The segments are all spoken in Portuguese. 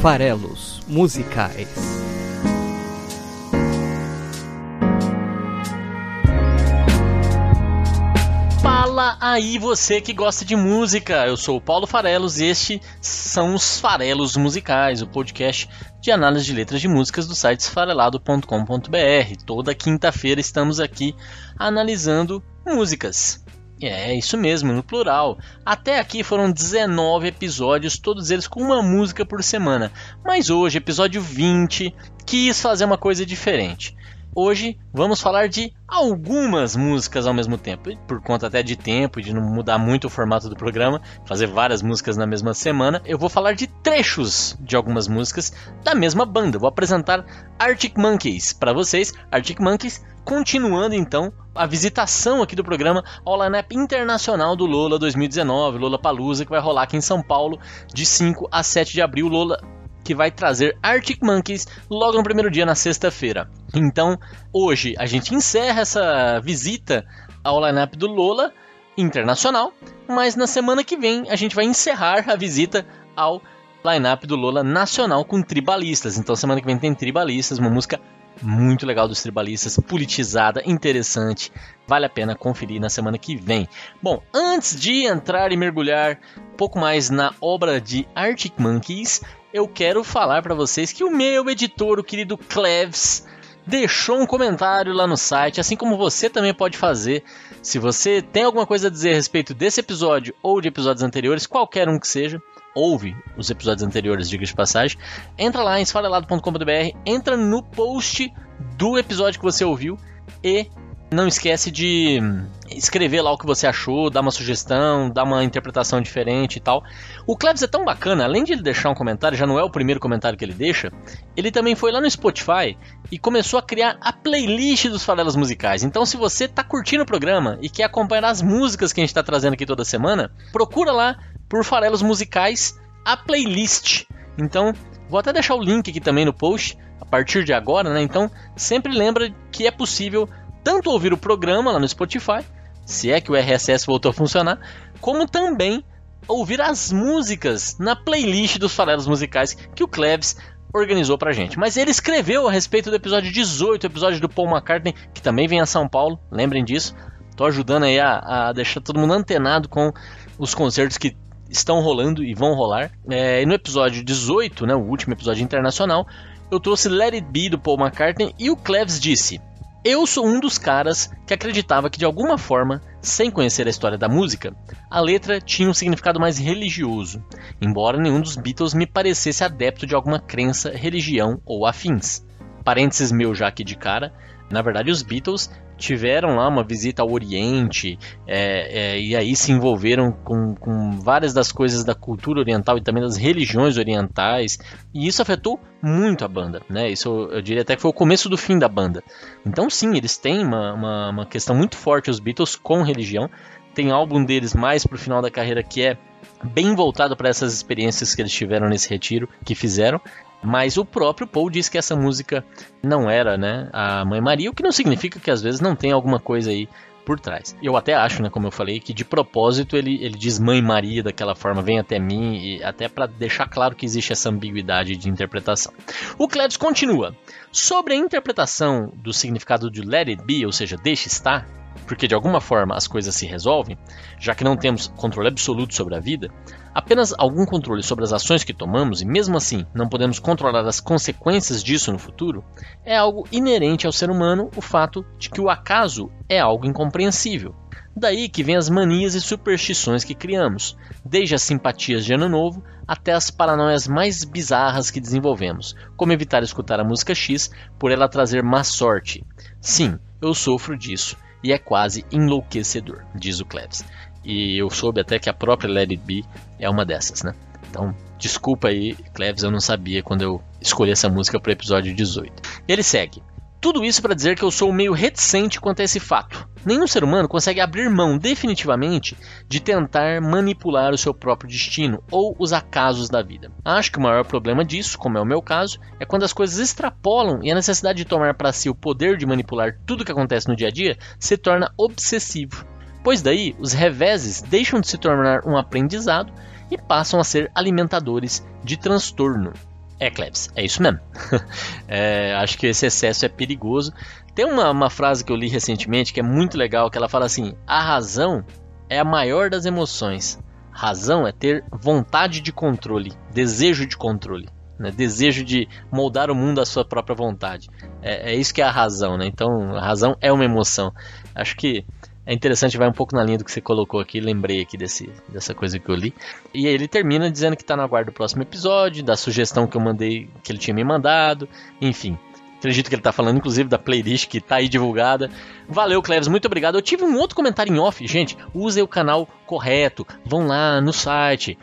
farelos musicais. Fala aí você que gosta de música. Eu sou o Paulo Farelos e este são os Farelos Musicais, o podcast de análise de letras de músicas do site esfarelado.com.br. Toda quinta-feira estamos aqui analisando músicas. É, isso mesmo, no plural. Até aqui foram 19 episódios, todos eles com uma música por semana. Mas hoje, episódio 20, quis fazer uma coisa diferente. Hoje vamos falar de algumas músicas ao mesmo tempo, por conta até de tempo de não mudar muito o formato do programa, fazer várias músicas na mesma semana. Eu vou falar de trechos de algumas músicas da mesma banda. Vou apresentar Arctic Monkeys para vocês. Arctic Monkeys continuando então a visitação aqui do programa ao lineup internacional do Lola 2019, Lola Palusa, que vai rolar aqui em São Paulo de 5 a 7 de abril. Lola que vai trazer Arctic Monkeys logo no primeiro dia, na sexta-feira. Então, hoje a gente encerra essa visita ao lineup do Lola internacional, mas na semana que vem a gente vai encerrar a visita ao lineup do Lola nacional com tribalistas. Então, semana que vem tem tribalistas, uma música muito legal dos tribalistas, politizada, interessante. Vale a pena conferir na semana que vem. Bom, antes de entrar e mergulhar um pouco mais na obra de Arctic Monkeys, eu quero falar para vocês que o meu editor, o querido Cleves, deixou um comentário lá no site, assim como você também pode fazer. Se você tem alguma coisa a dizer a respeito desse episódio ou de episódios anteriores, qualquer um que seja, ouve os episódios anteriores, diga de passagem, entra lá em esfarelado.com.br, entra no post do episódio que você ouviu e não esquece de escrever lá o que você achou, dar uma sugestão, dar uma interpretação diferente e tal. O Klebs é tão bacana, além de ele deixar um comentário, já não é o primeiro comentário que ele deixa, ele também foi lá no Spotify e começou a criar a playlist dos farelas musicais. Então, se você está curtindo o programa e quer acompanhar as músicas que a gente está trazendo aqui toda semana, procura lá por farelos musicais a playlist. Então, vou até deixar o link aqui também no post a partir de agora, né? Então, sempre lembra que é possível tanto ouvir o programa lá no Spotify, se é que o RSS voltou a funcionar, como também ouvir as músicas na playlist dos farelos musicais que o Klebs organizou pra gente. Mas ele escreveu a respeito do episódio 18, episódio do Paul McCartney, que também vem a São Paulo, lembrem disso. Tô ajudando aí a, a deixar todo mundo antenado com os concertos que estão rolando e vão rolar. É, no episódio 18, né, o último episódio internacional, eu trouxe Let It Be do Paul McCartney e o Cleves disse: eu sou um dos caras que acreditava que de alguma forma, sem conhecer a história da música, a letra tinha um significado mais religioso, embora nenhum dos Beatles me parecesse adepto de alguma crença, religião ou afins. Parênteses meu já aqui de cara, na verdade os Beatles tiveram lá uma visita ao Oriente é, é, e aí se envolveram com, com, várias das coisas da cultura oriental e também das religiões orientais e isso afetou muito a banda, né? Isso eu diria até que foi o começo do fim da banda. Então sim, eles têm uma, uma, uma questão muito forte os Beatles com religião. Tem álbum deles mais pro final da carreira que é bem voltado para essas experiências que eles tiveram nesse retiro que fizeram. Mas o próprio Paul disse que essa música não era, né, a Mãe Maria, o que não significa que às vezes não tem alguma coisa aí por trás. Eu até acho, né, como eu falei, que de propósito ele, ele diz Mãe Maria daquela forma, vem até mim, e até para deixar claro que existe essa ambiguidade de interpretação. O Klebs continua. Sobre a interpretação do significado de Let It Be, ou seja, deixe estar, porque de alguma forma as coisas se resolvem, já que não temos controle absoluto sobre a vida, apenas algum controle sobre as ações que tomamos e mesmo assim não podemos controlar as consequências disso no futuro, é algo inerente ao ser humano o fato de que o acaso é algo incompreensível. Daí que vem as manias e superstições que criamos, desde as simpatias de ano novo até as paranoias mais bizarras que desenvolvemos, como evitar escutar a música X por ela trazer má sorte. Sim, eu sofro disso e é quase enlouquecedor, diz o Klebs. E eu soube até que a própria Let It Be é uma dessas, né? Então, desculpa aí, Klebs, eu não sabia quando eu escolhi essa música para o episódio 18. Ele segue. Tudo isso para dizer que eu sou meio reticente quanto a esse fato. Nenhum ser humano consegue abrir mão definitivamente de tentar manipular o seu próprio destino ou os acasos da vida. Acho que o maior problema disso, como é o meu caso, é quando as coisas extrapolam e a necessidade de tomar para si o poder de manipular tudo que acontece no dia a dia se torna obsessivo. Pois daí, os reveses deixam de se tornar um aprendizado e passam a ser alimentadores de transtorno. É, Klebs, é isso mesmo. é, acho que esse excesso é perigoso. Tem uma, uma frase que eu li recentemente que é muito legal, que ela fala assim: a razão é a maior das emoções. Razão é ter vontade de controle, desejo de controle, né? desejo de moldar o mundo à sua própria vontade. É, é isso que é a razão, né? Então, a razão é uma emoção. Acho que é interessante, vai um pouco na linha do que você colocou aqui, lembrei aqui desse, dessa coisa que eu li. E ele termina dizendo que está no aguardo do próximo episódio, da sugestão que eu mandei, que ele tinha me mandado, enfim. Acredito que ele está falando, inclusive, da playlist que está aí divulgada. Valeu, Cleves, muito obrigado. Eu tive um outro comentário em off. Gente, usem o canal correto. Vão lá no site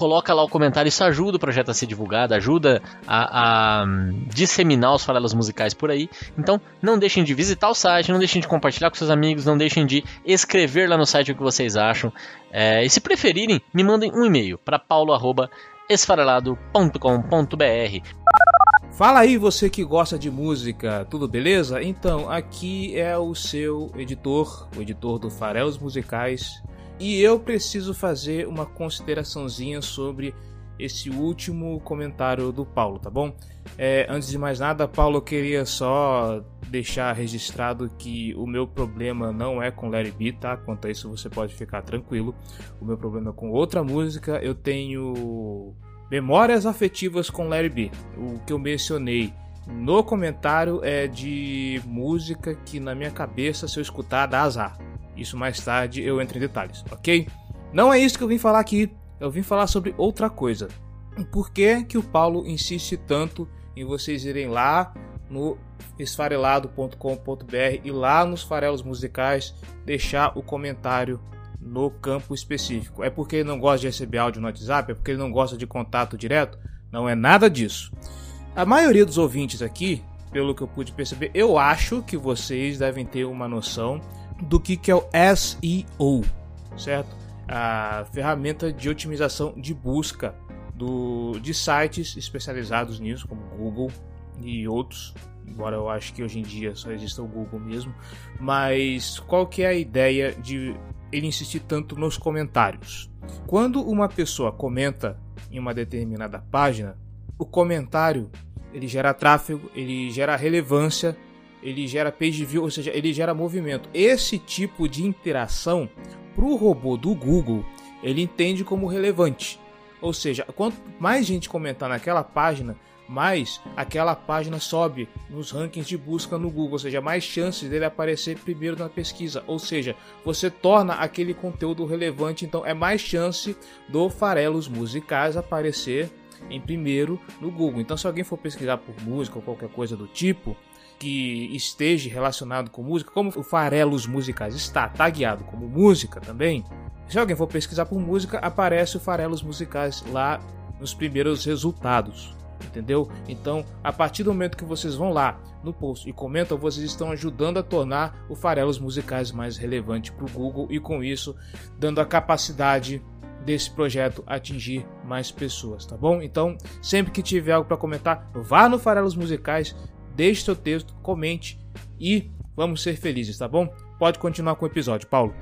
coloca lá o comentário, isso ajuda o projeto a ser divulgado, ajuda a, a disseminar os farelos musicais por aí. Então, não deixem de visitar o site, não deixem de compartilhar com seus amigos, não deixem de escrever lá no site o que vocês acham. É, e se preferirem, me mandem um e-mail para paulo@esfarelado.com.br. Fala aí você que gosta de música, tudo beleza? Então, aqui é o seu editor, o editor do Farelos Musicais, e eu preciso fazer uma consideraçãozinha sobre esse último comentário do Paulo, tá bom? É, antes de mais nada, Paulo, eu queria só deixar registrado que o meu problema não é com Larry B, tá? Quanto a isso você pode ficar tranquilo. O meu problema é com outra música. Eu tenho memórias afetivas com Larry B. O que eu mencionei no comentário é de música que na minha cabeça, se eu escutar, dá azar. Isso mais tarde eu entro em detalhes, ok? Não é isso que eu vim falar aqui. Eu vim falar sobre outra coisa. Por que, que o Paulo insiste tanto em vocês irem lá no esfarelado.com.br e lá nos farelos musicais deixar o comentário no campo específico. É porque ele não gosta de receber áudio no WhatsApp? É porque ele não gosta de contato direto? Não é nada disso. A maioria dos ouvintes aqui, pelo que eu pude perceber, eu acho que vocês devem ter uma noção do que, que é o SEO, certo? A ferramenta de otimização de busca do, de sites especializados nisso, como Google e outros. Embora eu acho que hoje em dia só exista o Google mesmo, mas qual que é a ideia de ele insistir tanto nos comentários? Quando uma pessoa comenta em uma determinada página, o comentário ele gera tráfego, ele gera relevância ele gera page view, ou seja, ele gera movimento. Esse tipo de interação para o robô do Google ele entende como relevante. Ou seja, quanto mais gente comentar naquela página, mais aquela página sobe nos rankings de busca no Google, ou seja, mais chances dele aparecer primeiro na pesquisa. Ou seja, você torna aquele conteúdo relevante, então é mais chance do Farelos Musicais aparecer em primeiro no Google. Então, se alguém for pesquisar por música ou qualquer coisa do tipo, que esteja relacionado com música, como o Farelos Musicais está tagueado como música também, se alguém for pesquisar por música, aparece o Farelos Musicais lá nos primeiros resultados. Entendeu? Então, a partir do momento que vocês vão lá no post e comentam, vocês estão ajudando a tornar o Farelos Musicais mais relevante para o Google e com isso dando a capacidade desse projeto atingir mais pessoas, tá bom? Então, sempre que tiver algo para comentar, vá no Farelos Musicais, deixe seu texto, comente e vamos ser felizes, tá bom? Pode continuar com o episódio, Paulo.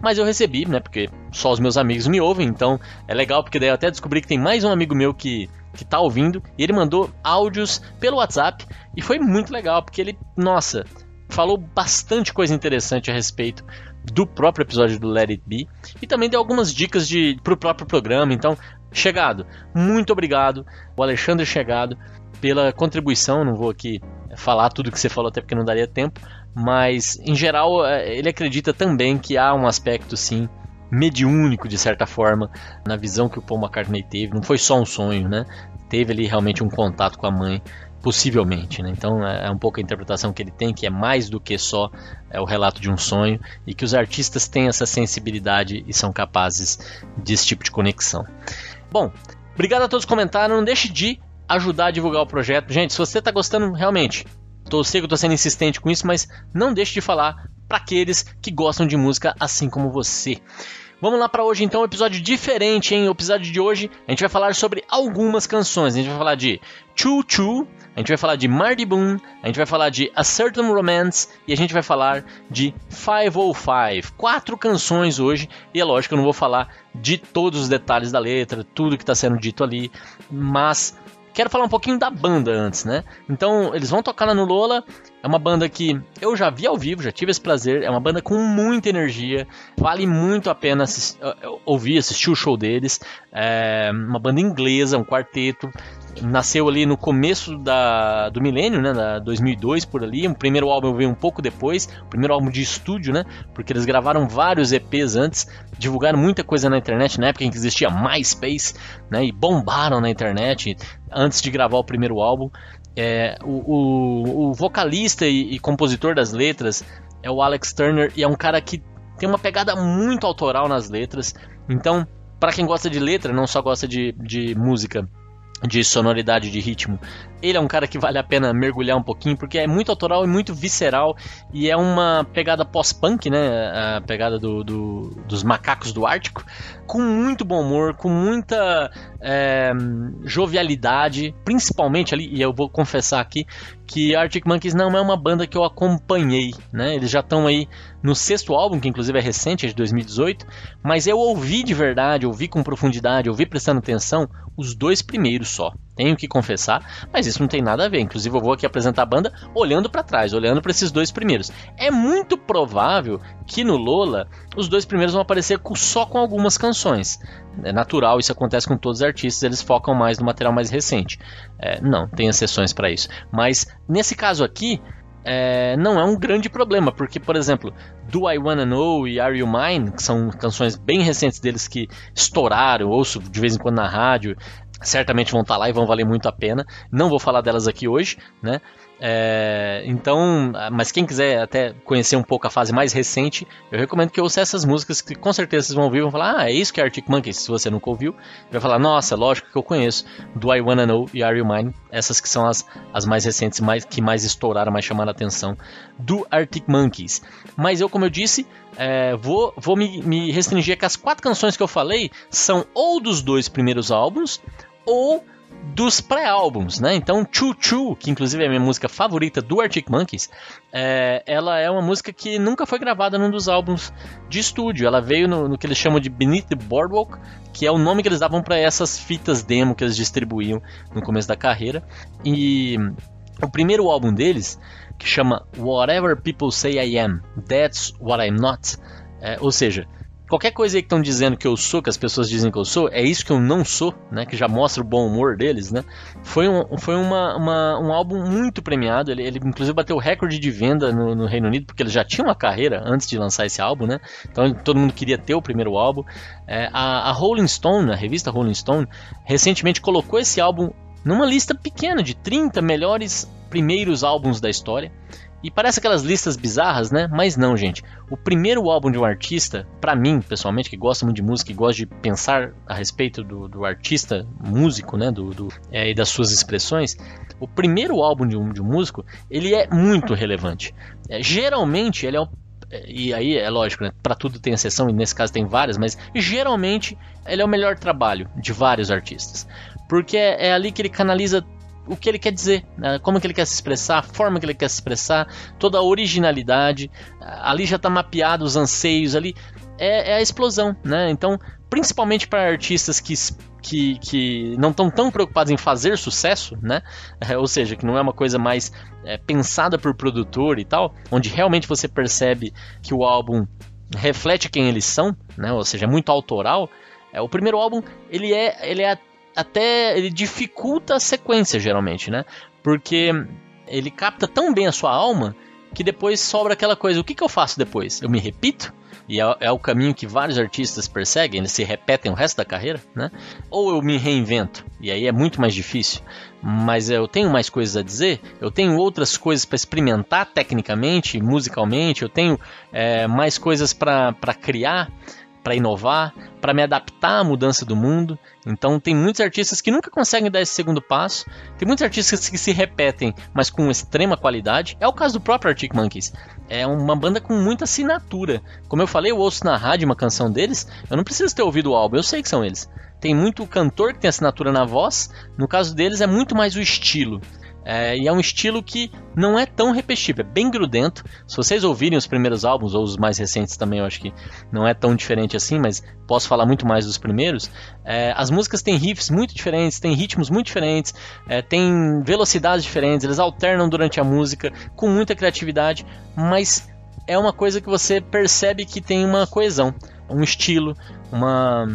Mas eu recebi, né? Porque só os meus amigos me ouvem, então é legal porque daí eu até descobri que tem mais um amigo meu que que tá ouvindo e ele mandou áudios pelo WhatsApp e foi muito legal porque ele, nossa, falou bastante coisa interessante a respeito do próprio episódio do Let It Be e também deu algumas dicas de pro próprio programa. Então, chegado, muito obrigado, o Alexandre Chegado pela contribuição. Não vou aqui falar tudo que você falou, até porque não daria tempo. Mas, em geral, é, ele acredita também que há um aspecto, sim, mediúnico, de certa forma, na visão que o Paul McCartney teve. Não foi só um sonho, né? Teve ali realmente um contato com a mãe, possivelmente. Né? Então, é, é um pouco a interpretação que ele tem, que é mais do que só é, o relato de um sonho, e que os artistas têm essa sensibilidade e são capazes desse tipo de conexão. Bom, obrigado a todos que comentaram. Não deixe de ajudar a divulgar o projeto. Gente, se você está gostando realmente, tô, sei que eu tô sendo insistente com isso, mas não deixe de falar para aqueles que gostam de música assim como você. Vamos lá para hoje então, um episódio diferente, hein? O episódio de hoje a gente vai falar sobre algumas canções. A gente vai falar de Choo Choo, a gente vai falar de Marty Boon, a gente vai falar de A Certain Romance e a gente vai falar de 505. Quatro canções hoje, e é lógico que eu não vou falar de todos os detalhes da letra, tudo que está sendo dito ali, mas quero falar um pouquinho da banda antes, né? Então, eles vão tocar lá no Lola. É uma banda que eu já vi ao vivo, já tive esse prazer. É uma banda com muita energia. Vale muito a pena assistir, ouvir, assistir o show deles. É uma banda inglesa, um quarteto nasceu ali no começo da, do milênio, né, da 2002 por ali. O primeiro álbum veio um pouco depois, o primeiro álbum de estúdio, né, porque eles gravaram vários EPs antes, divulgaram muita coisa na internet na época em que existia MySpace, né, e bombaram na internet antes de gravar o primeiro álbum. É, o, o, o, vocalista e, e compositor das letras é o Alex Turner e é um cara que tem uma pegada muito autoral nas letras. Então, para quem gosta de letra, não só gosta de, de música de sonoridade, de ritmo. Ele é um cara que vale a pena mergulhar um pouquinho, porque é muito autoral e muito visceral, e é uma pegada pós-punk, né? A pegada do, do, dos macacos do Ártico, com muito bom humor, com muita é, jovialidade, principalmente ali, e eu vou confessar aqui, que Arctic Monkeys não é uma banda que eu acompanhei, né? Eles já estão aí no sexto álbum, que inclusive é recente, é de 2018, mas eu ouvi de verdade, ouvi com profundidade, ouvi prestando atenção os dois primeiros só. Tenho que confessar, mas isso não tem nada a ver. Inclusive, eu vou aqui apresentar a banda olhando para trás, olhando para esses dois primeiros. É muito provável que no Lola os dois primeiros vão aparecer só com algumas canções. É natural, isso acontece com todos os artistas, eles focam mais no material mais recente. É, não, tem exceções para isso. Mas nesse caso aqui, é, não é um grande problema, porque, por exemplo, Do I Wanna Know e Are You Mine, que são canções bem recentes deles que estouraram, ouço de vez em quando na rádio, certamente vão estar tá lá e vão valer muito a pena. Não vou falar delas aqui hoje, né? É, então, mas quem quiser até conhecer um pouco a fase mais recente, eu recomendo que ouça essas músicas que com certeza vocês vão ouvir e vão falar: Ah, é isso que é Arctic Monkeys. Se você nunca ouviu, vai falar: Nossa, lógico que eu conheço. Do I Wanna Know e Are You Mine? Essas que são as, as mais recentes, mais, que mais estouraram, mais chamaram a atenção do Arctic Monkeys. Mas eu, como eu disse, é, vou, vou me, me restringir a que as quatro canções que eu falei são ou dos dois primeiros álbuns ou dos pré-álbuns, né? Então, Choo Choo, que inclusive é a minha música favorita do Arctic Monkeys, é, ela é uma música que nunca foi gravada num dos álbuns de estúdio. Ela veio no, no que eles chamam de Beneath the Boardwalk, que é o nome que eles davam para essas fitas demo que eles distribuíam no começo da carreira. E o primeiro álbum deles, que chama Whatever People Say I Am, That's What I'm Not, é, ou seja, Qualquer coisa aí que estão dizendo que eu sou, que as pessoas dizem que eu sou, é isso que eu não sou, né? Que já mostra o bom humor deles, né? Foi um, foi uma, uma um álbum muito premiado. Ele, ele inclusive bateu o recorde de venda no, no, Reino Unido, porque ele já tinha uma carreira antes de lançar esse álbum, né? Então todo mundo queria ter o primeiro álbum. É, a, a Rolling Stone, a revista Rolling Stone, recentemente colocou esse álbum numa lista pequena de 30 melhores primeiros álbuns da história. E parece aquelas listas bizarras, né? Mas não, gente. O primeiro álbum de um artista, para mim, pessoalmente, que gosta muito de música e gosta de pensar a respeito do, do artista músico, né? Do, do é, e das suas expressões, o primeiro álbum de um, de um músico, ele é muito relevante. É, geralmente, ele é o e aí é lógico, né? Para tudo tem exceção e nesse caso tem várias, mas geralmente ele é o melhor trabalho de vários artistas, porque é, é ali que ele canaliza o que ele quer dizer, né? como que ele quer se expressar, a forma que ele quer se expressar, toda a originalidade. Ali já está mapeado os anseios, ali é, é a explosão, né? Então, principalmente para artistas que, que, que não estão tão preocupados em fazer sucesso, né? É, ou seja, que não é uma coisa mais é, pensada por produtor e tal, onde realmente você percebe que o álbum reflete quem eles são, né? Ou seja, é muito autoral. É, o primeiro álbum ele é, ele é até ele dificulta a sequência geralmente, né? Porque ele capta tão bem a sua alma que depois sobra aquela coisa: o que, que eu faço depois? Eu me repito? E é, é, o caminho que vários artistas perseguem, eles se repetem o resto da carreira, né? Ou eu me reinvento, e aí é muito mais difícil. Mas eu tenho mais coisas a dizer, eu tenho outras coisas para experimentar tecnicamente, musicalmente, eu tenho é, mais coisas para criar para inovar, para me adaptar à mudança do mundo. Então tem muitos artistas que nunca conseguem dar esse segundo passo. Tem muitos artistas que se repetem, mas com extrema qualidade. É o caso do próprio Arctic Monkeys. É uma banda com muita assinatura. Como eu falei, eu ouço na rádio uma canção deles, eu não preciso ter ouvido o álbum, eu sei que são eles. Tem muito cantor que tem assinatura na voz, no caso deles é muito mais o estilo. É, e é um estilo que não é tão repetitivo, é bem grudento. Se vocês ouvirem os primeiros álbuns, ou os mais recentes também, eu acho que não é tão diferente assim, mas posso falar muito mais dos primeiros. É, as músicas têm riffs muito diferentes, têm ritmos muito diferentes, é, têm velocidades diferentes, eles alternam durante a música com muita criatividade, mas é uma coisa que você percebe que tem uma coesão um estilo, uma,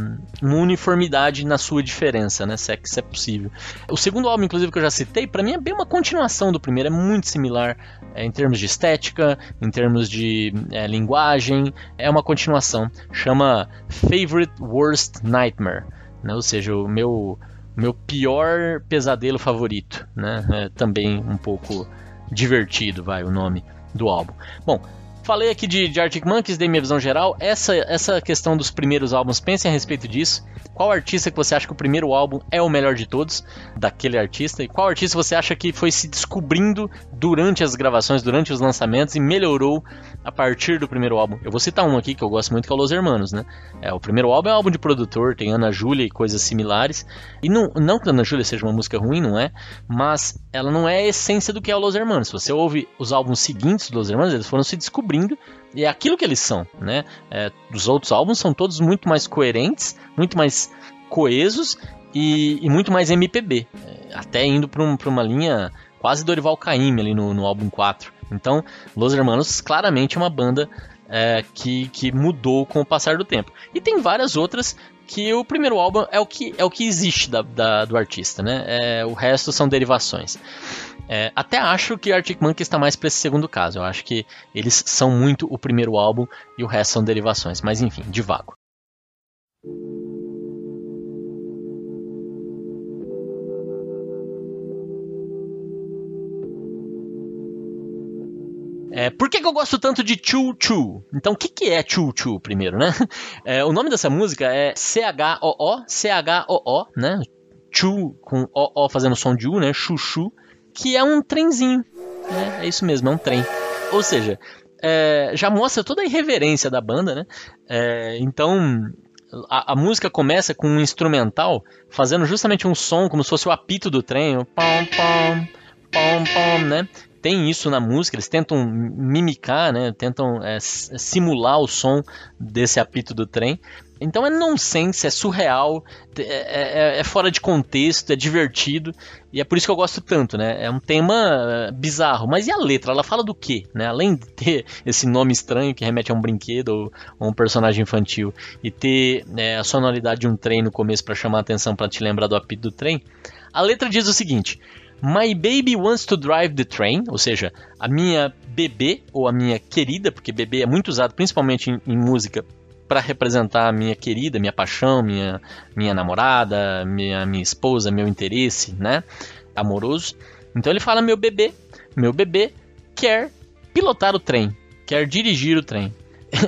uma, uniformidade na sua diferença, né? Se é que isso é possível. O segundo álbum, inclusive, que eu já citei, para mim é bem uma continuação do primeiro, é muito similar é, em termos de estética, em termos de é, linguagem, é uma continuação. Chama Favorite Worst Nightmare, né? Ou seja, o meu, meu pior pesadelo favorito, né? É também um pouco divertido, vai, o nome do álbum. Bom, Falei aqui de, de Arctic Monkeys, dei minha visão geral. Essa, essa questão dos primeiros álbuns, pensem a respeito disso. Qual artista que você acha que o primeiro álbum é o melhor de todos, daquele artista? E qual artista você acha que foi se descobrindo durante as gravações, durante os lançamentos e melhorou a partir do primeiro álbum? Eu vou citar um aqui que eu gosto muito, que é o Los Hermanos, né? É, o primeiro álbum é um álbum de produtor, tem Ana Júlia e coisas similares. E não, não que Ana Júlia seja uma música ruim, não é? Mas ela não é a essência do que é o Los Hermanos. Se você ouve os álbuns seguintes dos Los Hermanos, eles foram se descobrindo e é aquilo que eles são, né? É, os outros álbuns são todos muito mais coerentes, muito mais coesos e, e muito mais MPB, é, até indo para um, uma linha quase Dorival Caymmi ali no, no álbum 4. Então, Los Hermanos claramente é uma banda é, que, que mudou com o passar do tempo. E tem várias outras que o primeiro álbum é o que, é o que existe da, da do artista, né? É, o resto são derivações. É, até acho que Arctic Monkeys está mais para esse segundo caso. Eu acho que eles são muito o primeiro álbum e o resto são derivações. Mas enfim, divago. É, por que, que, eu gosto tanto de Choo Choo? Então, o que, que é Choo Choo primeiro, né? É, o nome dessa música é C-H-O-O, C-H-O-O, né? Choo com O-O fazendo som de U, né? Chuchu que é um trenzinho. Né? É isso mesmo, é um trem. Ou seja, é, já mostra toda a irreverência da banda, né? É, então, a, a, música começa com um instrumental fazendo justamente um som como se fosse o apito do trem, o pom pom pom pom, né? Tem isso na música, eles tentam mimicar, né? Tentam é, simular o som desse apito do trem. Então é nonsense, é surreal, é, é, é, fora de contexto, é divertido e é por isso que eu gosto tanto, né? É um tema eh, bizarro, mas e a letra? Ela fala do quê? Né? Além de ter esse nome estranho que remete a um brinquedo ou, a um personagem infantil e ter né, a sonoridade de um trem no começo para chamar a atenção para te lembrar do apito do trem, a letra diz o seguinte: My baby wants to drive the train, ou seja, a minha bebê ou a minha querida, porque bebê é muito usado principalmente em, em música para representar a minha querida, minha paixão, minha, minha namorada, minha, minha esposa, meu interesse, né? Amoroso. Então ele fala: meu bebê, meu bebê quer pilotar o trem, quer dirigir o trem.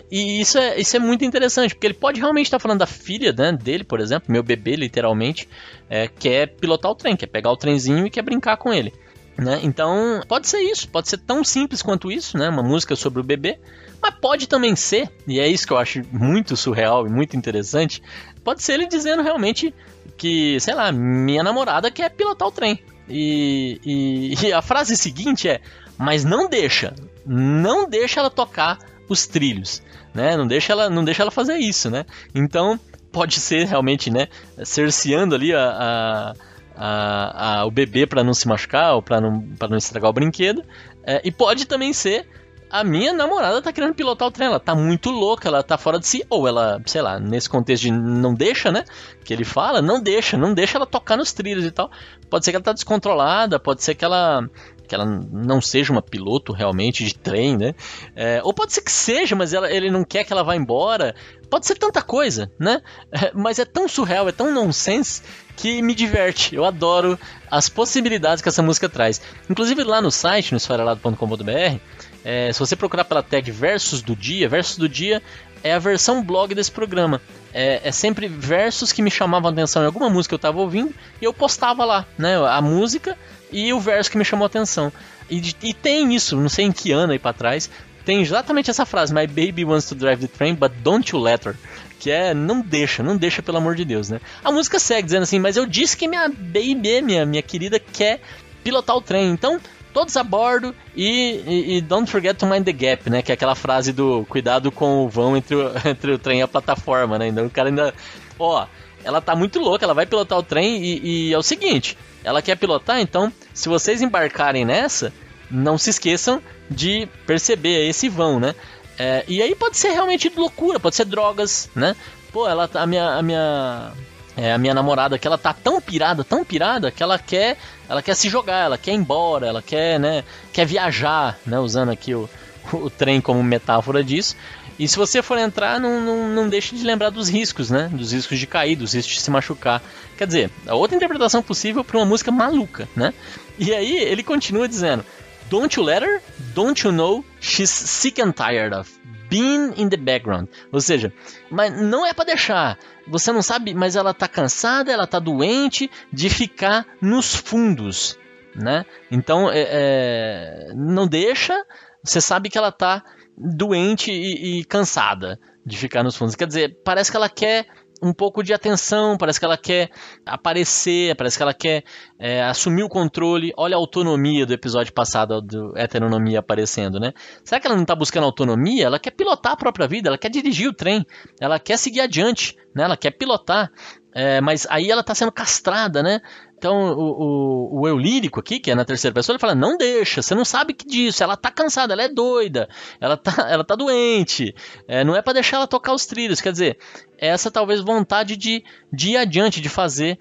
E isso é, isso é muito interessante, porque ele pode realmente estar falando da filha né, dele, por exemplo, meu bebê, literalmente, é, quer pilotar o trem, quer pegar o trenzinho e quer brincar com ele. Né? Então, pode ser isso, pode ser tão simples quanto isso, né? Uma música sobre o bebê, mas pode também ser, e é isso que eu acho muito surreal e muito interessante, pode ser ele dizendo realmente que, sei lá, minha namorada quer pilotar o trem. E, e, e a frase seguinte é: mas não deixa, não deixa ela tocar os trilhos, né? Não deixa ela, não deixa ela fazer isso, né? Então pode ser realmente, né, cerceando ali a, a a, o bebê para não se machucar ou para não, pra não estragar o brinquedo. É, e pode também ser a minha namorada tá querendo pilotar o trem, ela tá muito louca, ela tá fora de si, ou ela, sei lá, nesse contexto de não deixa, né? Que ele fala, não deixa, não deixa ela tocar nos trilhos e tal. Pode ser que ela tá descontrolada, pode ser que ela que ela não seja uma piloto realmente de trem, né? É, ou pode ser que seja, mas ela, ele não quer que ela vá embora. Pode ser tanta coisa, né? É, mas é tão surreal, é tão nonsense que me diverte. Eu adoro as possibilidades que essa música traz. Inclusive lá no site, no esfarelado.com.br, é, se você procurar pela tag Versos do Dia, Versos do Dia é a versão blog desse programa. É, é, sempre versos que me chamavam atenção em alguma música que eu estava ouvindo e eu postava lá, né? A música e o verso que me chamou atenção. E, e tem isso, não sei em que ano aí pra trás, tem exatamente essa frase: My baby wants to drive the train, but don't you let her. Que é, não deixa, não deixa, pelo amor de Deus, né? A música segue dizendo assim, mas eu disse que minha baby, minha, minha querida, quer pilotar o trem. Então, todos a bordo e, e, e, don't forget to mind the gap, né? Que é aquela frase do cuidado com o vão entre o, entre o trem e a plataforma, né? Então o cara ainda. Ó, ela tá muito louca, ela vai pilotar o trem e, e é o seguinte: ela quer pilotar, então se vocês embarcarem nessa, não se esqueçam de perceber esse vão, né? É, e aí pode ser realmente loucura, pode ser drogas, né? Pô, ela tá, a minha a minha é, a minha namorada que ela tá tão pirada, tão pirada que ela quer, ela quer se jogar, ela quer ir embora, ela quer, né, quer viajar, né, usando aqui o, o trem como metáfora disso. E se você for entrar, não, não, não deixe de lembrar dos riscos, né? Dos riscos de cair, dos riscos de se machucar. Quer dizer, a outra interpretação possível para uma música maluca, né? E aí ele continua dizendo: Don't you let her? Don't you know she's sick and tired of being in the background? Ou seja, mas não é para deixar. Você não sabe, mas ela tá cansada, ela tá doente de ficar nos fundos, né? Então, é, é, não deixa. Você sabe que ela tá doente e, e cansada de ficar nos fundos. Quer dizer, parece que ela quer um pouco de atenção, parece que ela quer aparecer, parece que ela quer é, assumir o controle. Olha a autonomia do episódio passado do heteronomia aparecendo, né? Será que ela não está buscando autonomia? Ela quer pilotar a própria vida, ela quer dirigir o trem, ela quer seguir adiante, né? Ela quer pilotar. É, mas aí ela está sendo castrada, né? Então, o, o, o, eu lírico aqui, que é na terceira pessoa, ele fala: não deixa, você não sabe que disso, ela tá cansada, ela é doida, ela tá, ela tá doente, é, não é para deixar ela tocar os trilhos. Quer dizer, essa talvez vontade de, de ir adiante, de fazer.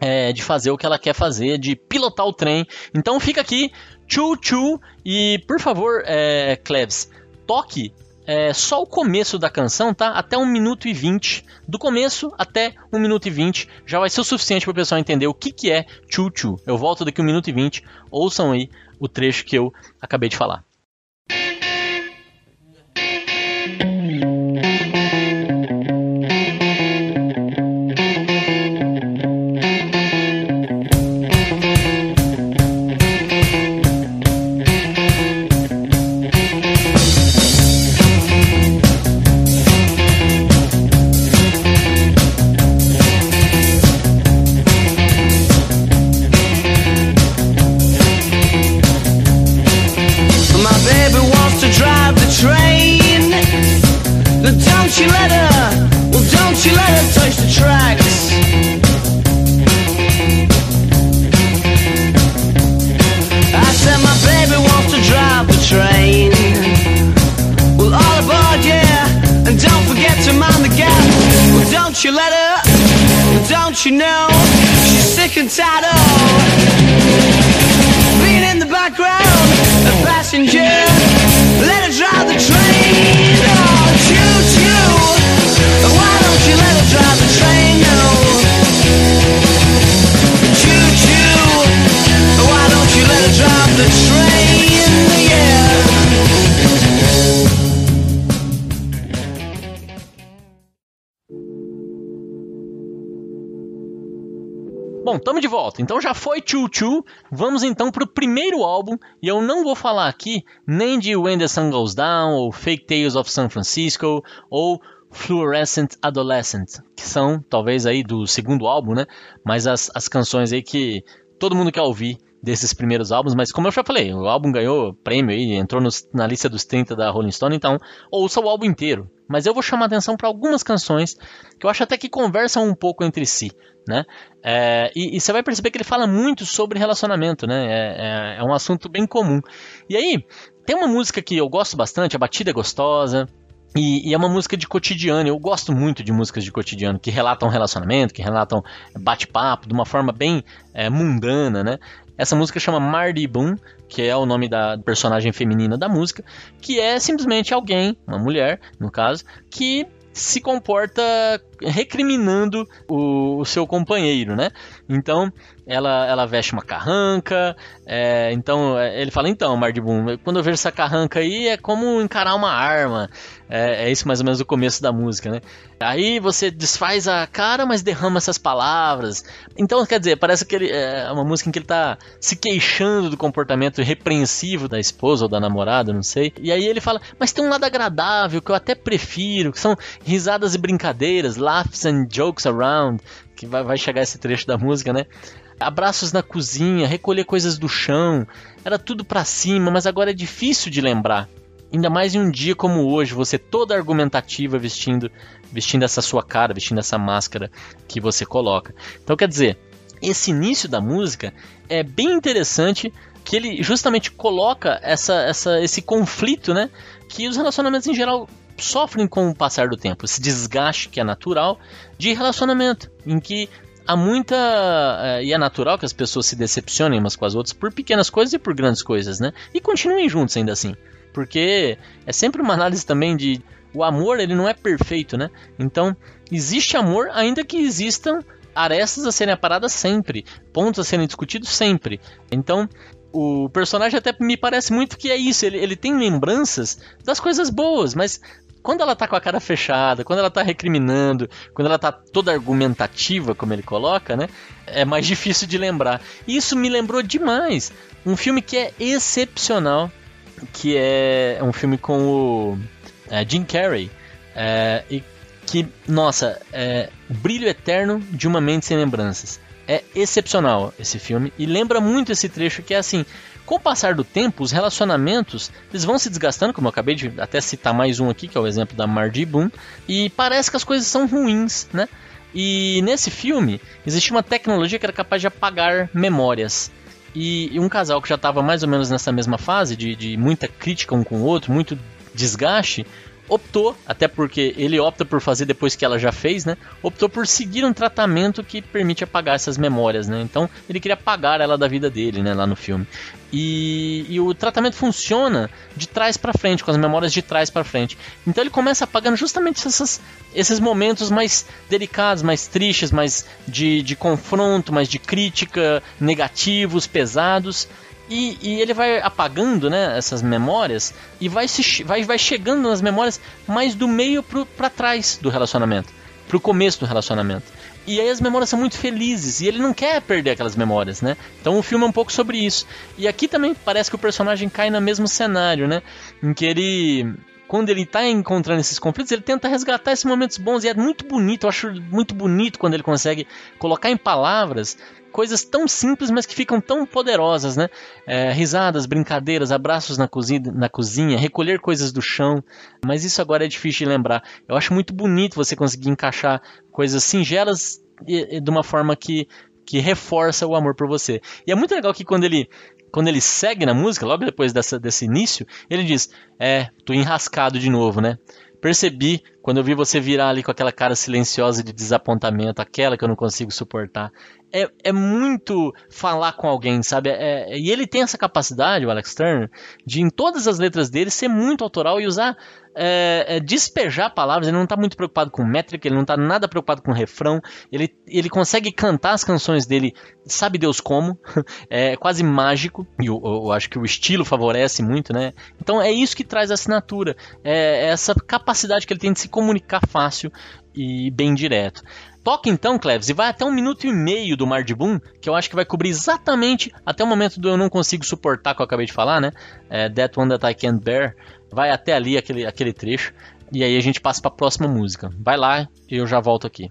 É, de fazer o que ela quer fazer, de pilotar o trem. Então fica aqui, tchu tchu, e por favor, é, Cleves, toque é, só o começo da canção, tá? Até 1 minuto e 20. Do começo até 1 minuto e 20 já vai ser o suficiente para o pessoal entender o que, que é Chu Chu. Eu volto daqui 1 minuto e 20. Ouçam aí o trecho que eu acabei de falar. your letter. Don't you know? She's sick and tired of Tamo de volta. Então já foi Choo Choo. Vamos então pro primeiro álbum. E eu não vou falar aqui nem de When the Sun Goes Down, ou Fake Tales of San Francisco, ou Fluorescent Adolescent, que são talvez aí do segundo álbum, né? Mas as, as canções aí que todo mundo quer ouvir desses primeiros álbuns, mas como eu já falei, o álbum ganhou prêmio aí, entrou nos, na lista dos 30 da Rolling Stone, então ouça o álbum inteiro. Mas eu vou chamar atenção para algumas canções que eu acho até que conversam um pouco entre si né? É, e, e, você vai perceber que ele fala muito sobre relacionamento, né? É, é, é, um assunto bem comum. E aí, tem uma música que eu gosto bastante, a batida é gostosa. E, e, é uma música de cotidiano. Eu gosto muito de músicas de cotidiano que relatam relacionamento, que relatam bate-papo de uma forma bem é, mundana, né? Essa música chama Mardi Boom, que é o nome da personagem feminina da música, que é simplesmente alguém, uma mulher, no caso, que se comporta recriminando o, o seu companheiro, né? Então ela, ela veste uma carranca, é, então é, ele fala então, Mardibum, quando eu vejo essa carranca aí é como encarar uma arma. É, é isso mais ou menos o começo da música, né? Aí você desfaz a cara, mas derrama essas palavras. Então, quer dizer, parece que ele é uma música em que ele tá se queixando do comportamento repreensivo da esposa ou da namorada, não sei. E aí ele fala, mas tem um lado agradável que eu até prefiro, que são risadas e brincadeiras, laughs and jokes around, que vai, vai chegar esse trecho da música, né? Abraços na cozinha, recolher coisas do chão, era tudo para cima, mas agora é difícil de lembrar. Ainda mais em um dia como hoje, você toda argumentativa vestindo, vestindo essa sua cara, vestindo essa máscara que você coloca. Então quer dizer, esse início da música é bem interessante que ele justamente coloca essa, essa, esse conflito, né? Que os relacionamentos em geral sofrem com o passar do tempo, esse desgaste que é natural de relacionamento, em que há muita. É, e é natural que as pessoas se decepcionem umas com as outras por pequenas coisas e por grandes coisas, né? E continuem juntos ainda assim. Porque é sempre uma análise também de. O amor, ele não é perfeito, né? Então, existe amor ainda que existam arestas a serem aparadas sempre, pontos a serem discutidos sempre. Então, o personagem até me parece muito que é isso. Ele, ele tem lembranças das coisas boas, mas quando ela tá com a cara fechada, quando ela tá recriminando, quando ela tá toda argumentativa, como ele coloca, né? É mais difícil de lembrar. E isso me lembrou demais um filme que é excepcional, que é um filme com o é, Jim Carrey. É, e que, nossa, é brilho eterno de uma mente sem lembranças. É excepcional esse filme e lembra muito esse trecho que é assim, com o passar do tempo, os relacionamentos eles vão se desgastando, como eu acabei de até citar mais um aqui, que é o exemplo da Margie Boone, e parece que as coisas são ruins, né? E nesse filme existia uma tecnologia que era capaz de apagar memórias. E, e um casal que já estava mais ou menos nessa mesma fase, de, de muita crítica um com o outro, muito desgaste, optou, até porque ele opta por fazer depois que ela já fez, né? Optou por seguir um tratamento que permite apagar essas memórias, né? Então ele queria apagar ela da vida dele, né? Lá no filme. E, e o tratamento funciona de trás para frente, com as memórias de trás para frente. Então ele começa apagando justamente essas, esses momentos mais delicados, mais tristes, mais de, de confronto, mais de crítica, negativos, pesados. E, e, ele vai apagando né, essas memórias e vai, se, vai, vai chegando nas memórias mais do meio para trás do relacionamento, pro começo do relacionamento. E aí as memórias são muito felizes e ele não quer perder aquelas memórias, né? Então o filme é um pouco sobre isso. E aqui também parece que o personagem cai no mesmo cenário, né? Em que ele quando ele está encontrando esses conflitos, ele tenta resgatar esses momentos bons e é muito bonito. Eu acho muito bonito quando ele consegue colocar em palavras coisas tão simples, mas que ficam tão poderosas, né? É, risadas, brincadeiras, abraços na cozinha, na cozinha, recolher coisas do chão. Mas isso agora é difícil de lembrar. Eu acho muito bonito você conseguir encaixar coisas singelas e, e de uma forma que, que reforça o amor por você. E é muito legal que quando ele quando ele segue na música, logo depois dessa, desse início, ele diz: É, tô enrascado de novo, né? Percebi quando eu vi você virar ali com aquela cara silenciosa de desapontamento, aquela que eu não consigo suportar é, é muito falar com alguém, sabe? É, é, e ele tem essa capacidade, o Alex Turner, de em todas as letras dele ser muito autoral e usar, é, é despejar palavras. Ele não está muito preocupado com métrica, ele não está nada preocupado com refrão. Ele, ele consegue cantar as canções dele, sabe Deus como, é quase mágico. E eu, eu, acho que o estilo favorece muito, né? Então é isso que traz a assinatura, é, é essa capacidade que ele tem de se comunicar fácil e bem direto. Toca então, Cleves, e vai até um minuto e meio do Mar de Boom, que eu acho que vai cobrir exatamente até o momento do eu não consigo suportar que eu acabei de falar, né? É, That One That I Can't Bear. Vai até ali aquele, aquele trecho. E aí a gente passa para a próxima música. Vai lá e eu já volto aqui.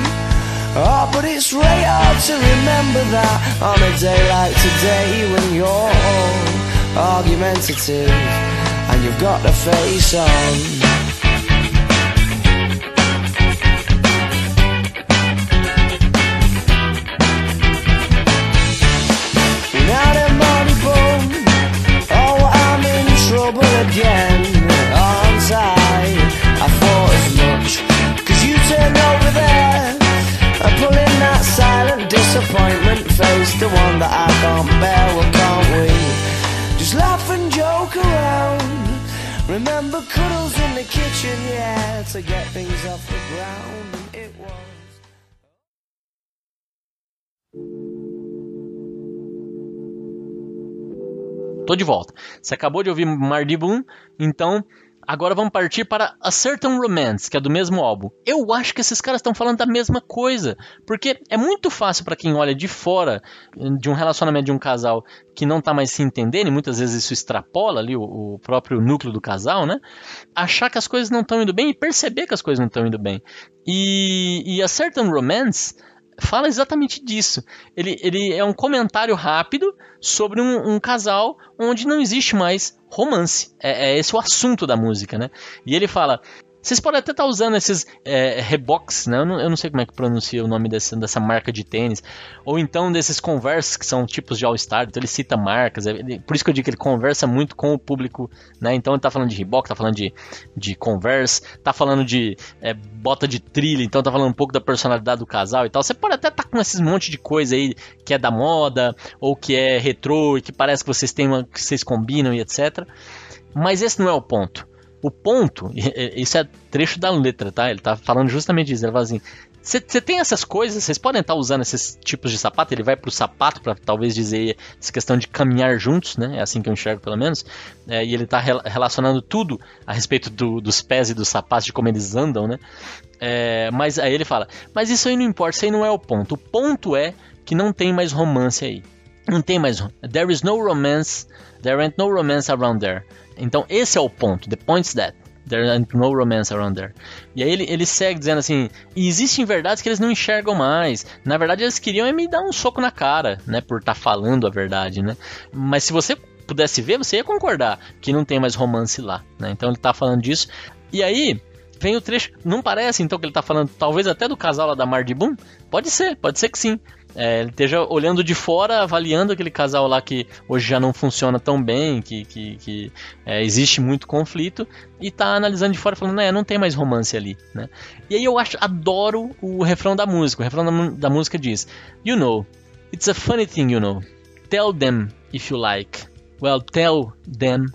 Oh, but it's really hard to remember that on a day like today when you're all argumentative and you've got a face on. Now face, the one that I can't bear. Well, can't we just laugh and joke around? Remember cuddles in the kitchen, yeah, to get things off the ground. It was. Tô de volta. Você acabou de ouvir Mardi Boom, então agora vamos partir para A Certain Romance, que é do mesmo álbum. Eu acho que esses caras estão falando da mesma coisa, porque é muito fácil para quem olha de fora de um relacionamento de um casal que não tá mais se entendendo, e muitas vezes isso extrapola ali o, o próprio núcleo do casal, né? Achar que as coisas não estão indo bem e perceber que as coisas não estão indo bem. E, e A Certain Romance fala exatamente disso. Ele, ele é um comentário rápido sobre um, um casal onde não existe mais romance. É, é, esse o assunto da música, né? E ele fala. Vocês podem até estar usando esses é, né? Eu não, eu não, sei como é que pronuncia o nome desse, dessa marca de tênis. Ou então desses Converse, que são tipos de All-Star. Então ele cita marcas. É, por isso que eu digo que ele conversa muito com o público, né? Então ele tá falando de Reebok, tá falando de, de Converse, tá falando de é, bota de trilha, então tá falando um pouco da personalidade do casal e tal. Você pode até estar tá com esses monte de coisa aí que é da moda, ou que é retrô, e que parece que vocês têm uma, que vocês combinam e etc. Mas esse não é o ponto. O ponto, isso é trecho da letra, tá? Ele tá falando justamente isso. Ele fala assim: você tem essas coisas, vocês podem estar usando esses tipos de sapato. Ele vai pro sapato para talvez dizer essa questão de caminhar juntos, né? É assim que eu enxergo, pelo menos. É, e ele tá relacionando tudo a respeito do, dos pés e dos sapatos, de como eles andam, né? É, mas aí ele fala: Mas isso aí não importa, isso aí não é o ponto. O ponto é que não tem mais romance aí. Não tem mais. There is no romance. There ain't no romance around there. Então esse é o ponto. The point's that. There ain't no romance around there. E aí ele, ele segue dizendo assim: existem verdades que eles não enxergam mais. Na verdade, eles queriam é me dar um soco na cara, né? Por estar tá falando a verdade, né? Mas se você pudesse ver, você ia concordar que não tem mais romance lá, né? Então ele tá falando disso. E aí, vem o trecho. Não parece então que ele tá falando, talvez até do casal lá da Mardi Boom? Pode ser, pode ser que sim. É, ele esteja olhando de fora, avaliando aquele casal lá que hoje já não funciona tão bem, que, que, que é, existe muito conflito, e tá analisando de fora falando, né, não tem mais romance ali, né? E aí eu acho, adoro o refrão da música. O refrão da, da música diz: You know, it's a funny thing, you know. Tell them if you like. Well, tell them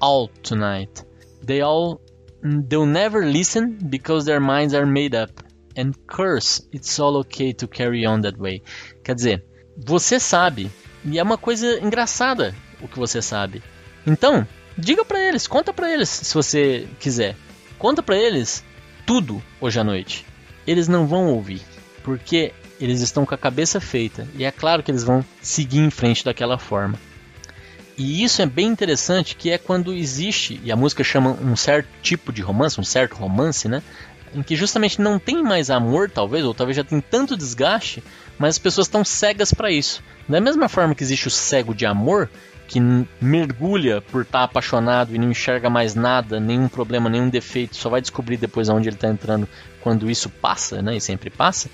all tonight. They all they'll never listen because their minds are made up and curse, it's all okay to carry on that way. Quer dizer, você sabe, e é uma coisa engraçada o que você sabe. Então, diga para eles, conta para eles se você quiser. Conta para eles tudo hoje à noite. Eles não vão ouvir, porque eles estão com a cabeça feita, e é claro que eles vão seguir em frente daquela forma. E isso é bem interessante, que é quando existe, e a música chama um certo tipo de romance, um certo romance, né? Em que justamente não tem mais amor, talvez, ou talvez já tem tanto desgaste, mas as pessoas estão cegas para isso. Da mesma forma que existe o cego de amor, que mergulha por estar tá apaixonado e não enxerga mais nada, nenhum problema, nenhum defeito, só vai descobrir depois aonde ele está entrando quando isso passa, né? E sempre passa.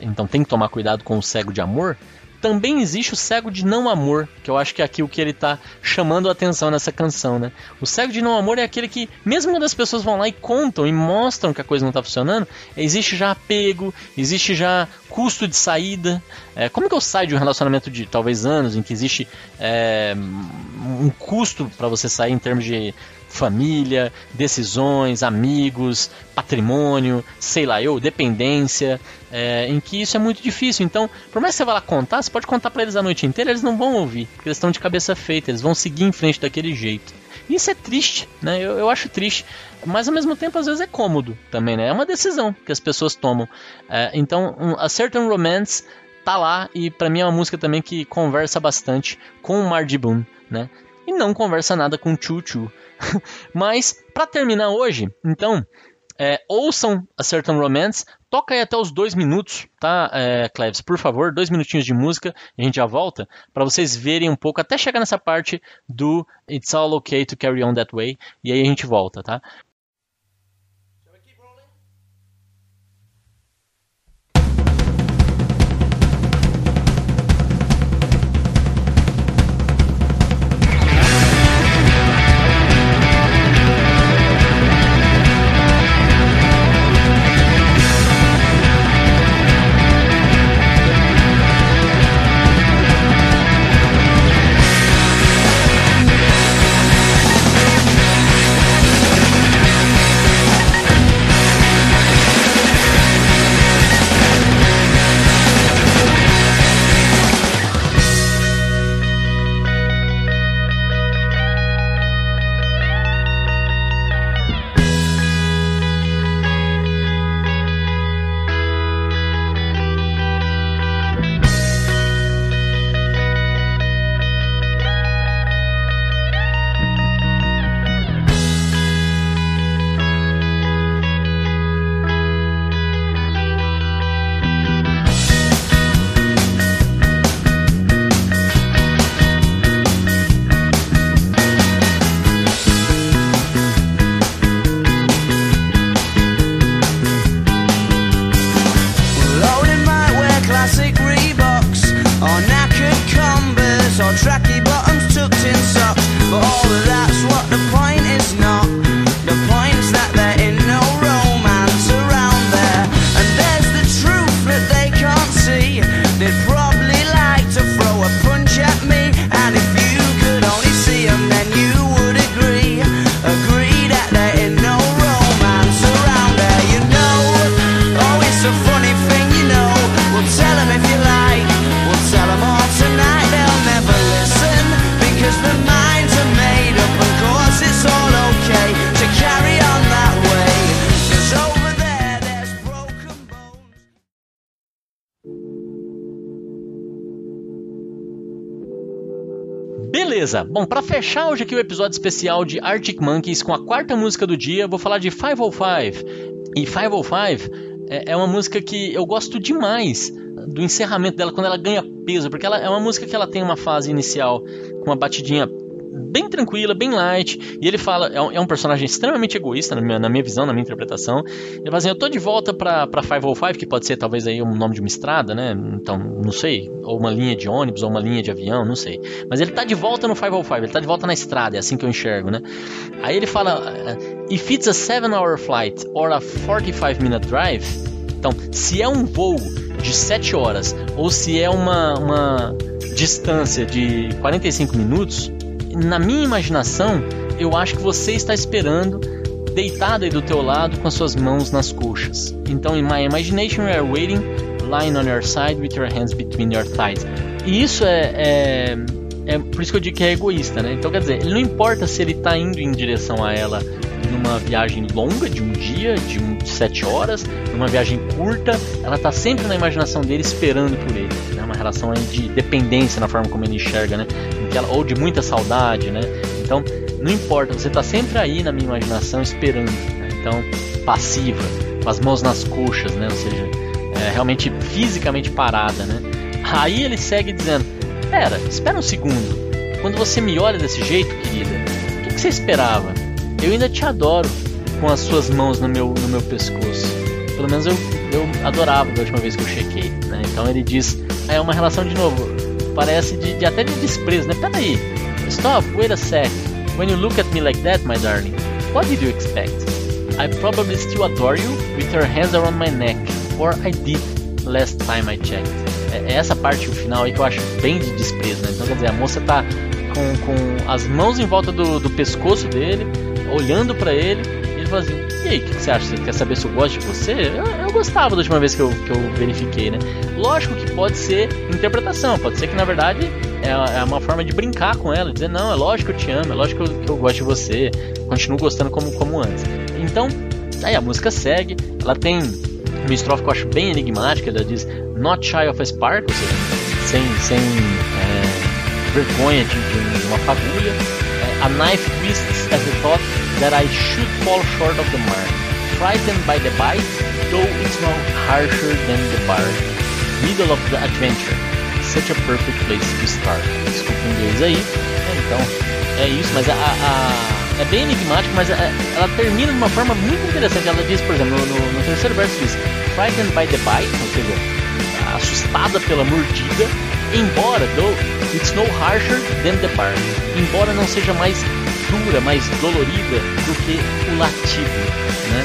Então tem que tomar cuidado com o cego de amor também existe o cego de não amor, que eu acho que é aqui o que ele está chamando a atenção nessa canção, né? O cego de não amor é aquele que, mesmo quando as pessoas vão lá e contam e mostram que a coisa não está funcionando, existe já apego, existe já custo de saída. É, como que eu saio de um relacionamento de talvez anos, em que existe é, um custo para você sair em termos de família, decisões, amigos, patrimônio, sei lá eu, dependência, é, em que isso é muito difícil. Então, por mais que você vá lá contar, você pode contar para eles a noite inteira, eles não vão ouvir, porque eles estão de cabeça feita, eles vão seguir em frente daquele jeito. Isso é triste, né? Eu, eu acho triste. Mas ao mesmo tempo, às vezes é cômodo também, né? É uma decisão que as pessoas tomam. É, então, um, A Certain Romance tá lá e para mim é uma música também que conversa bastante com o Mardi Boom, né? E não conversa nada com Choo Choo. Mas, para terminar hoje, então, É, ouçam A Certain Romance. Toca aí até os dois minutos, tá, é, Cleves? Por favor, dois minutinhos de música e a gente já volta para vocês verem um pouco, até chegar nessa parte do It's All Okay to Carry On That Way. E aí a gente volta, tá? Beleza, bom, pra fechar hoje aqui o episódio especial de Arctic Monkeys com a quarta música do dia, vou falar de 505. E 505 é, é uma música que eu gosto demais do encerramento dela, quando ela ganha peso, porque ela é uma música que ela tem uma fase inicial com uma batidinha bem tranquila, bem light, e ele fala, é um, é um personagem extremamente egoísta na minha, na minha visão, na minha interpretação. Ele fala assim, eu tô de volta pra, pra 505, que pode ser talvez aí um nome de uma estrada, né? Então, não sei, ou uma linha de ônibus, ou uma linha de avião, não sei. Mas ele tá de volta no 505, ele tá de volta na estrada, é assim que eu enxergo, né? Aí ele fala, if it's a 7-hour flight or a 45-minute drive, então, se é um voo de 7 horas, ou se é uma, uma distância de 45 minutos, na minha imaginação, eu acho que você está esperando deitado aí do teu lado com as suas mãos nas coxas. Então, in my imagination, you are waiting, lying on your side with your hands between your thighs. E isso é, é, é por isso que eu digo que é egoísta, né? Então, quer dizer, ele não importa se ele está indo em direção a ela numa viagem longa de um dia, de, um, de sete horas, numa viagem curta, ela está sempre na imaginação dele esperando por ele. É né? uma relação de dependência na forma como ele enxerga, né? Ela, ou de muita saudade, né? Então, não importa, você está sempre aí na minha imaginação esperando. Né? Então, passiva, com as mãos nas coxas, né? Ou seja, é, realmente fisicamente parada, né? Aí ele segue dizendo: Pera, espera um segundo. Quando você me olha desse jeito, querida, o que, que você esperava? Eu ainda te adoro com as suas mãos no meu, no meu pescoço. Pelo menos eu, eu adorava da última vez que eu chequei. Né? Então ele diz: é uma relação de novo, parece de, de até de desprezo, né? Peraí, stop, wait a sec. When you look at me like that, my darling, what did you expect? I probably still adore you with your hands around my neck, or I did last time I checked. É, é essa parte, o final aí que eu acho bem de desprezo, né? Então quer dizer, a moça tá com, com as mãos em volta do, do pescoço dele, olhando para ele, e ele fala assim: E aí, o que, que, você acha? Você quer saber se eu gosto de você? Eu, eu gostava da última vez que eu, que eu verifiquei, né? Lógico que pode ser interpretação, pode ser que na verdade é, é uma forma de brincar com ela, dizer: Não, é lógico que eu te amo, é lógico que eu, que eu gosto de você, continuo gostando como, como antes. Então, aí a música segue, ela tem uma estrofe que eu acho bem enigmática, ela diz: Not shy of a spark, ou seja, sem, sem é, vergonha de, de uma fagulha. A knife twists at the thought that I should fall short of the mark. Frightened by the bite, though it's no harsher than the bar. Middle of the adventure, such a perfect place to start. Desculpa o inglês aí. Então, é isso, mas a, a, é bem enigmático, mas a, ela termina de uma forma muito interessante. Ela diz, por exemplo, no, no terceiro verso diz, Frightened by the bite, ou seja, assustada pela mordida, embora, though, it's no harsher than the bar. Embora não seja mais dura, mais dolorida do que o latido, né?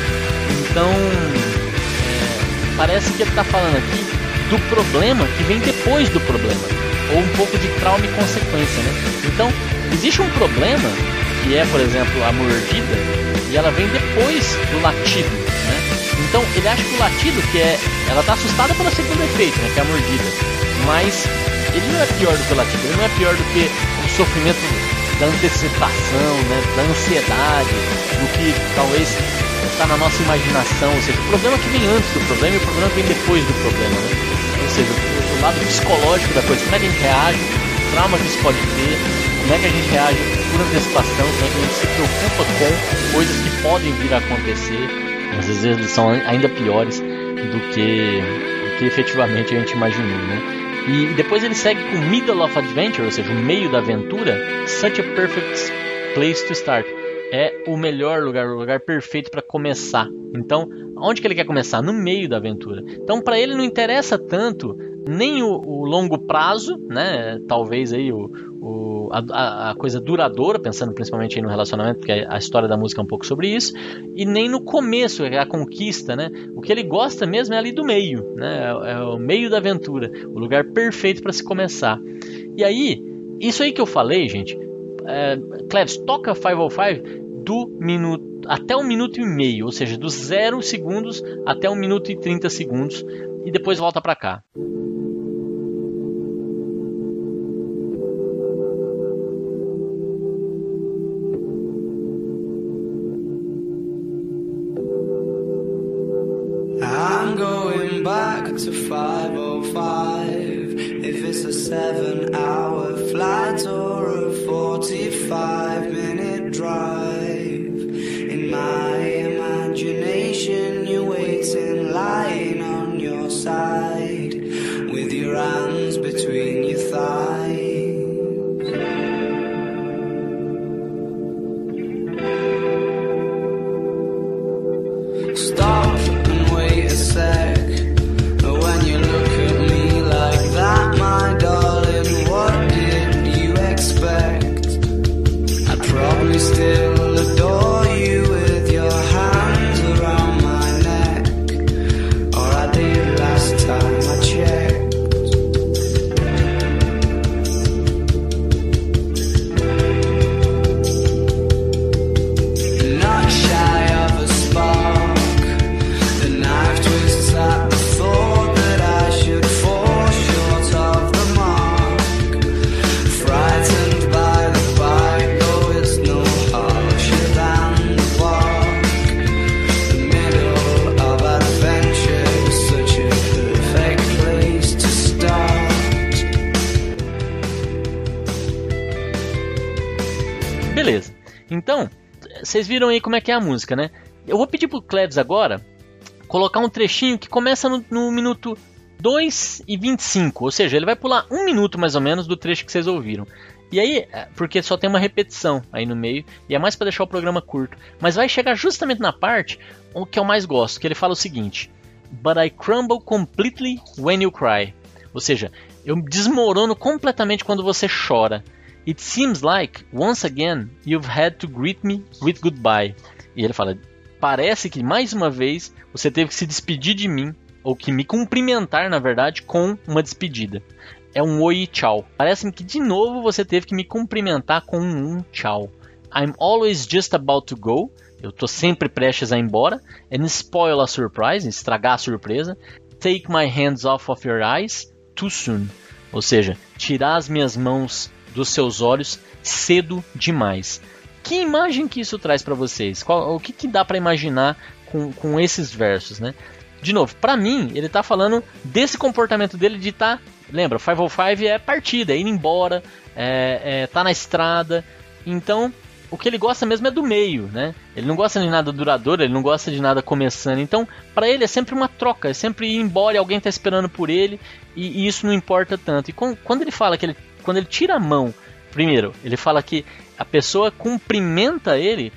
Então, é, parece que ele está falando aqui do problema que vem depois do problema, ou um pouco de trauma e consequência, né? Então, existe um problema que é, por exemplo, a mordida, e ela vem depois do latido, né? Então, ele acha que o latido, que é, ela está assustada pelo segundo efeito, né, que é a mordida, mas ele não é pior do que o latido, ele não é pior do que o sofrimento da antecipação, né, da ansiedade, do que talvez está na nossa imaginação, ou seja, o problema que vem antes do problema e o problema que vem depois do problema, né? ou seja, o, o lado psicológico da coisa, como é que a gente reage, o trauma que isso pode ter, como é que a gente reage por antecipação, como é que a gente se preocupa com coisas que podem vir a acontecer, às vezes eles são ainda piores do que, do que efetivamente a gente imaginou, né? E depois ele segue com Middle of Adventure, ou seja, o meio da aventura, Such a Perfect Place to Start. É o melhor lugar, o lugar perfeito para começar. Então, onde que ele quer começar? No meio da aventura. Então, para ele não interessa tanto nem o, o, longo prazo, né? Talvez aí o, o a, a, coisa duradoura, pensando principalmente no relacionamento, porque a história da música é um pouco sobre isso, e nem no começo, é a conquista, né? O que ele gosta mesmo é ali do meio, né? É, é o meio da aventura, o lugar perfeito para se começar. E aí, isso aí que eu falei, gente, é, Cleves, toca 505 do minuto até um minuto e meio, ou seja, dos 0 segundos até um minuto e 30 segundos, e depois volta para cá. Vocês viram aí como é que é a música, né? Eu vou pedir pro Klebs agora colocar um trechinho que começa no, no minuto 2 e 25, ou seja, ele vai pular um minuto mais ou menos do trecho que vocês ouviram. E aí, é, porque só tem uma repetição aí no meio, e é mais para deixar o programa curto, mas vai chegar justamente na parte o que eu mais gosto, que ele fala o seguinte: But I crumble completely when you cry. Ou seja, eu desmorono completamente quando você chora. It seems like, once again, you've had to greet me with goodbye. E ele fala: Parece que mais uma vez você teve que se despedir de mim, ou que me cumprimentar, na verdade, com uma despedida. É um oi e tchau. Parece-me que de novo você teve que me cumprimentar com um tchau. I'm always just about to go. Eu tô sempre prestes a ir embora. And spoil a surprise, estragar a surpresa. Take my hands off of your eyes too soon. Ou seja, tirar as minhas mãos dos seus olhos cedo demais. Que imagem que isso traz para vocês? Qual, o que, que dá para imaginar com, com esses versos, né? De novo, para mim, ele tá falando desse comportamento dele de estar. Tá, lembra, 505 é partida, é ir embora, é, é tá na estrada. Então, o que ele gosta mesmo é do meio, né? Ele não gosta de nada duradouro, ele não gosta de nada começando. Então, para ele é sempre uma troca, é sempre ir embora e alguém tá esperando por ele e, e isso não importa tanto. E com, quando ele fala que ele, quando ele tira a mão, primeiro, ele fala que a pessoa cumprimenta ele,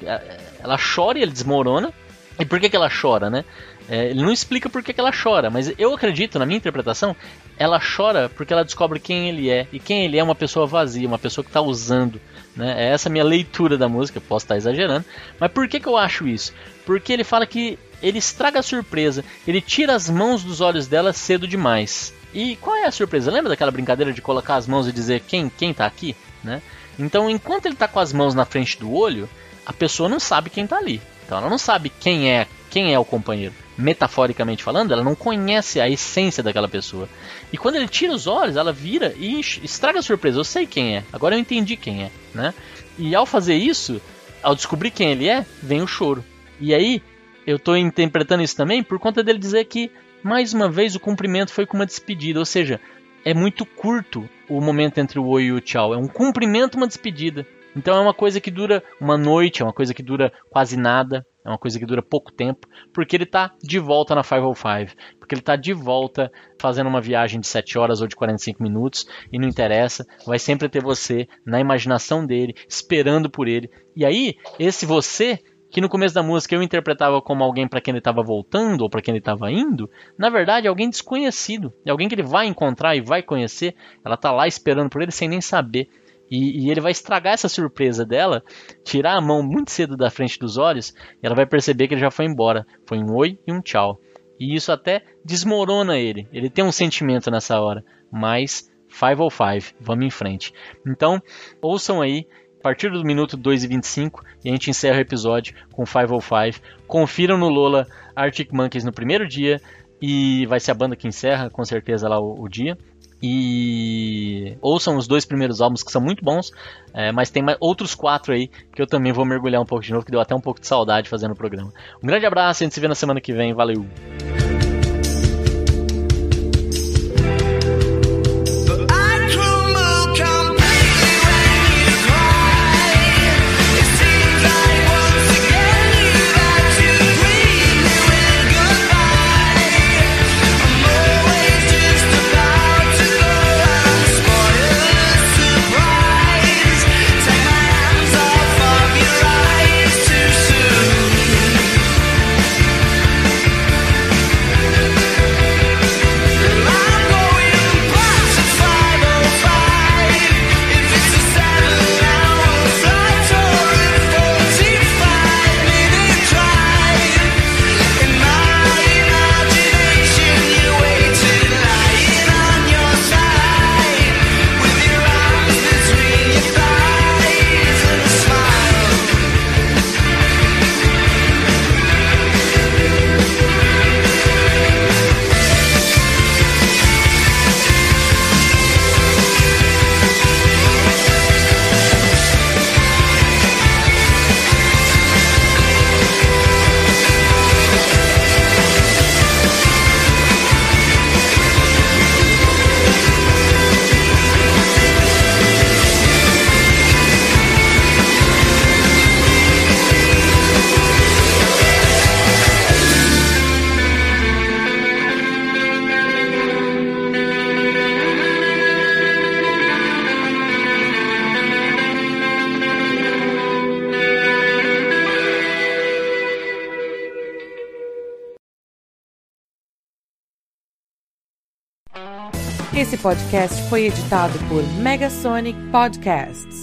ela chora e ele desmorona. E por que, que ela chora, né? É, ele não explica por que, que ela chora, mas eu acredito, na minha interpretação, ela chora porque ela descobre quem ele é. E quem ele é uma pessoa vazia, uma pessoa que está usando. Né? É essa minha leitura da música, posso estar exagerando. Mas por que, que eu acho isso? Porque ele fala que ele estraga a surpresa, ele tira as mãos dos olhos dela cedo demais. E qual é a surpresa? Lembra daquela brincadeira de colocar as mãos e dizer quem quem tá aqui, né? Então, enquanto ele está com as mãos na frente do olho, a pessoa não sabe quem está ali. Então, ela não sabe quem é quem é o companheiro metaforicamente falando, ela não conhece a essência daquela pessoa. E quando ele tira os olhos, ela vira e estraga a surpresa. Eu sei quem é, agora eu entendi quem é, né? E ao fazer isso, ao descobrir quem ele é, vem o choro. E aí, eu estou interpretando isso também por conta dele dizer que, mais uma vez, o cumprimento foi com uma despedida. Ou seja, é muito curto o momento entre o oi e o tchau. É um cumprimento, uma despedida. Então é uma coisa que dura uma noite, é uma coisa que dura quase nada. É uma coisa que dura pouco tempo, porque ele está de volta na 505, porque ele está de volta fazendo uma viagem de 7 horas ou de 45 minutos, e não interessa, vai sempre ter você na imaginação dele, esperando por ele. E aí, esse você que no começo da música eu interpretava como alguém para quem ele estava voltando ou para quem ele estava indo, na verdade é alguém desconhecido, é alguém que ele vai encontrar e vai conhecer. Ela está lá esperando por ele sem nem saber. E, e, ele vai estragar essa surpresa dela, tirar a mão muito cedo da frente dos olhos, e ela vai perceber que ele já foi embora. Foi um oi e um tchau. E isso até desmorona ele. Ele tem um sentimento nessa hora, mas 505, vamos em frente. Então, ouçam aí, a partir do minuto 2 e 25, e a gente encerra o episódio com 505. Confiram no Lola Arctic Monkeys no primeiro dia, e vai ser a banda que encerra com certeza lá o, o dia. E ouçam os dois primeiros álbuns que são muito bons, é, mas tem mais, outros quatro aí que eu também vou mergulhar um pouco de novo, que deu até um pouco de saudade fazendo o programa. Um grande abraço, a gente se vê na semana que vem, valeu! Esse podcast foi editado por Megasonic Podcasts.